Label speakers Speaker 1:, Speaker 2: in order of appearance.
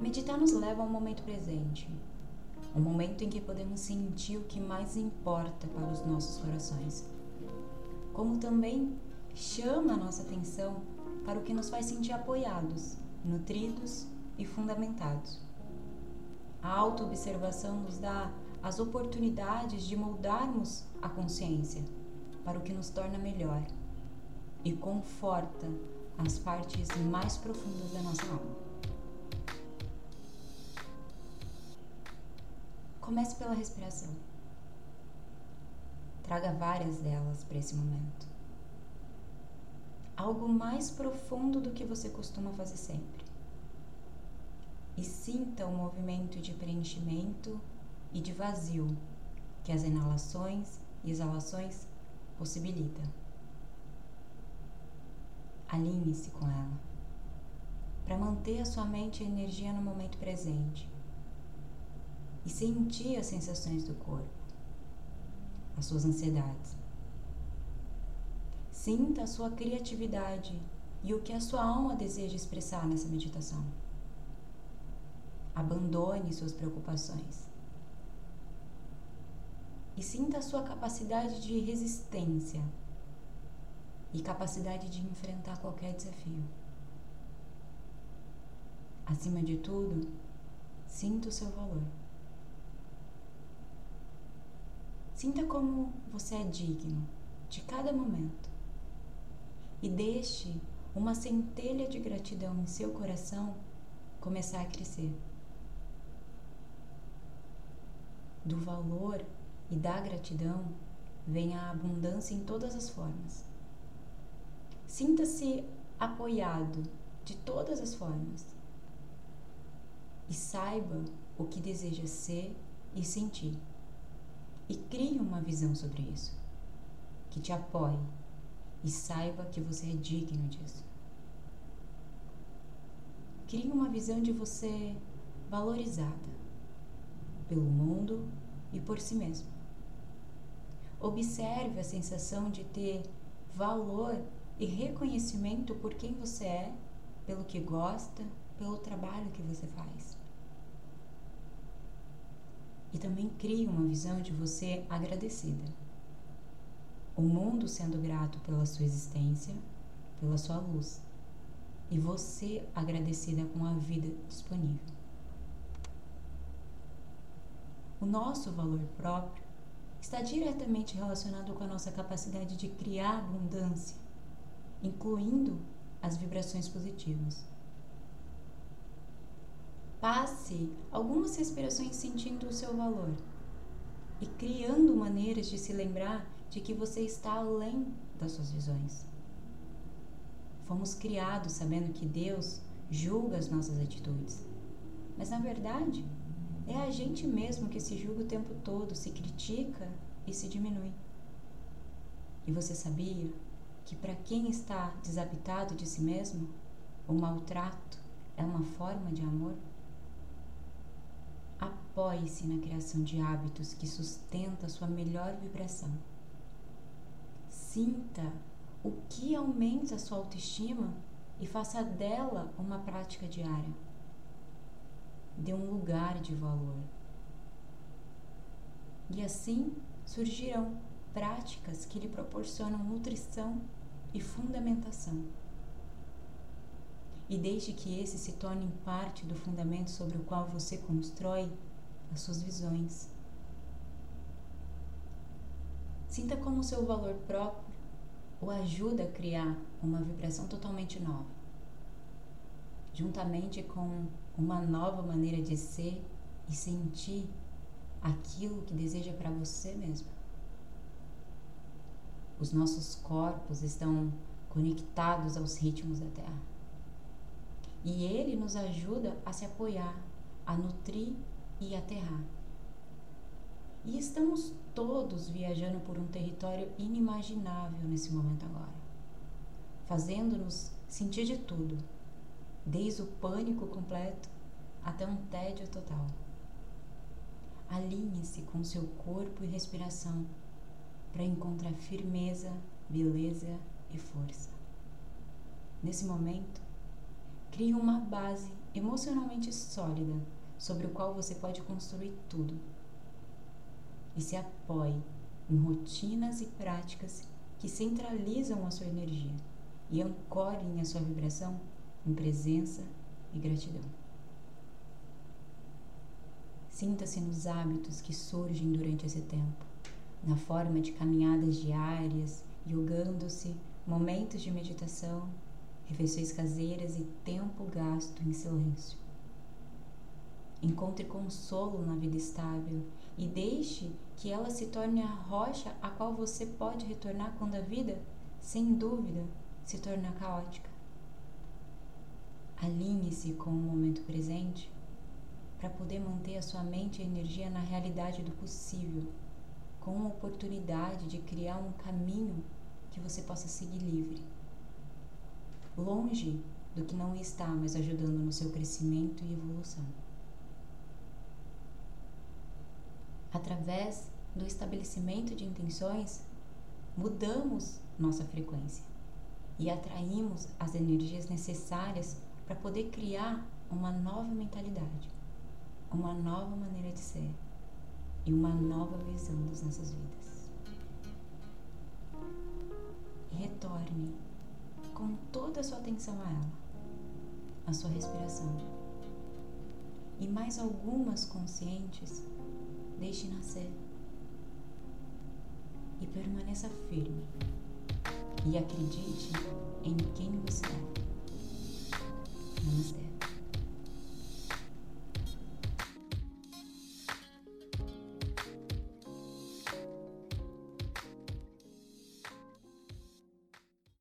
Speaker 1: Meditar nos leva ao momento presente, o momento em que podemos sentir o que mais importa para os nossos corações. Como também chama a nossa atenção para o que nos faz sentir apoiados, nutridos e fundamentados. A autoobservação nos dá as oportunidades de moldarmos a consciência para o que nos torna melhor e conforta as partes mais profundas da nossa alma. Comece pela respiração. Traga várias delas para esse momento. Algo mais profundo do que você costuma fazer sempre. E sinta o movimento de preenchimento e de vazio que as inalações e exalações possibilitam. Alinhe-se com ela para manter a sua mente e energia no momento presente e sentir as sensações do corpo, as suas ansiedades. Sinta a sua criatividade e o que a sua alma deseja expressar nessa meditação. Abandone suas preocupações. E sinta a sua capacidade de resistência e capacidade de enfrentar qualquer desafio. Acima de tudo, sinta o seu valor. Sinta como você é digno de cada momento e deixe uma centelha de gratidão em seu coração começar a crescer. Do valor e da gratidão vem a abundância em todas as formas. Sinta-se apoiado de todas as formas e saiba o que deseja ser e sentir e crie uma visão sobre isso, que te apoie e saiba que você é digno disso. Crie uma visão de você valorizada pelo mundo e por si mesmo. Observe a sensação de ter valor e reconhecimento por quem você é, pelo que gosta, pelo trabalho que você faz e também cria uma visão de você agradecida. O mundo sendo grato pela sua existência, pela sua luz, e você agradecida com a vida disponível. O nosso valor próprio está diretamente relacionado com a nossa capacidade de criar abundância, incluindo as vibrações positivas. Passe algumas respirações sentindo o seu valor e criando maneiras de se lembrar de que você está além das suas visões. Fomos criados sabendo que Deus julga as nossas atitudes, mas na verdade é a gente mesmo que se julga o tempo todo, se critica e se diminui. E você sabia que para quem está desabitado de si mesmo, o maltrato é uma forma de amor? Apoie-se na criação de hábitos que sustentam a sua melhor vibração. Sinta o que aumenta a sua autoestima e faça dela uma prática diária. Dê um lugar de valor. E assim surgirão práticas que lhe proporcionam nutrição e fundamentação. E deixe que esse se torne parte do fundamento sobre o qual você constrói as suas visões. Sinta como o seu valor próprio o ajuda a criar uma vibração totalmente nova, juntamente com uma nova maneira de ser e sentir aquilo que deseja para você mesmo. Os nossos corpos estão conectados aos ritmos da Terra. E ele nos ajuda a se apoiar, a nutrir e aterrar. E estamos todos viajando por um território inimaginável nesse momento agora, fazendo-nos sentir de tudo, desde o pânico completo até um tédio total. Alinhe-se com seu corpo e respiração para encontrar firmeza, beleza e força. Nesse momento, Crie uma base emocionalmente sólida sobre o qual você pode construir tudo. E se apoie em rotinas e práticas que centralizam a sua energia e ancorem a sua vibração em presença e gratidão. Sinta-se nos hábitos que surgem durante esse tempo, na forma de caminhadas diárias, yogando-se, momentos de meditação, refeições caseiras e tempo gasto em silêncio. Encontre consolo na vida estável e deixe que ela se torne a rocha a qual você pode retornar quando a vida, sem dúvida, se tornar caótica. Alinhe-se com o momento presente para poder manter a sua mente e energia na realidade do possível, com a oportunidade de criar um caminho que você possa seguir livre, longe do que não está mais ajudando no seu crescimento e evolução. Através do estabelecimento de intenções, mudamos nossa frequência e atraímos as energias necessárias para poder criar uma nova mentalidade uma nova maneira de ser e uma nova visão das nossas vidas. Retorne com toda a sua atenção a ela, a sua respiração. E mais algumas conscientes, deixe nascer. E permaneça firme. E acredite em quem você é.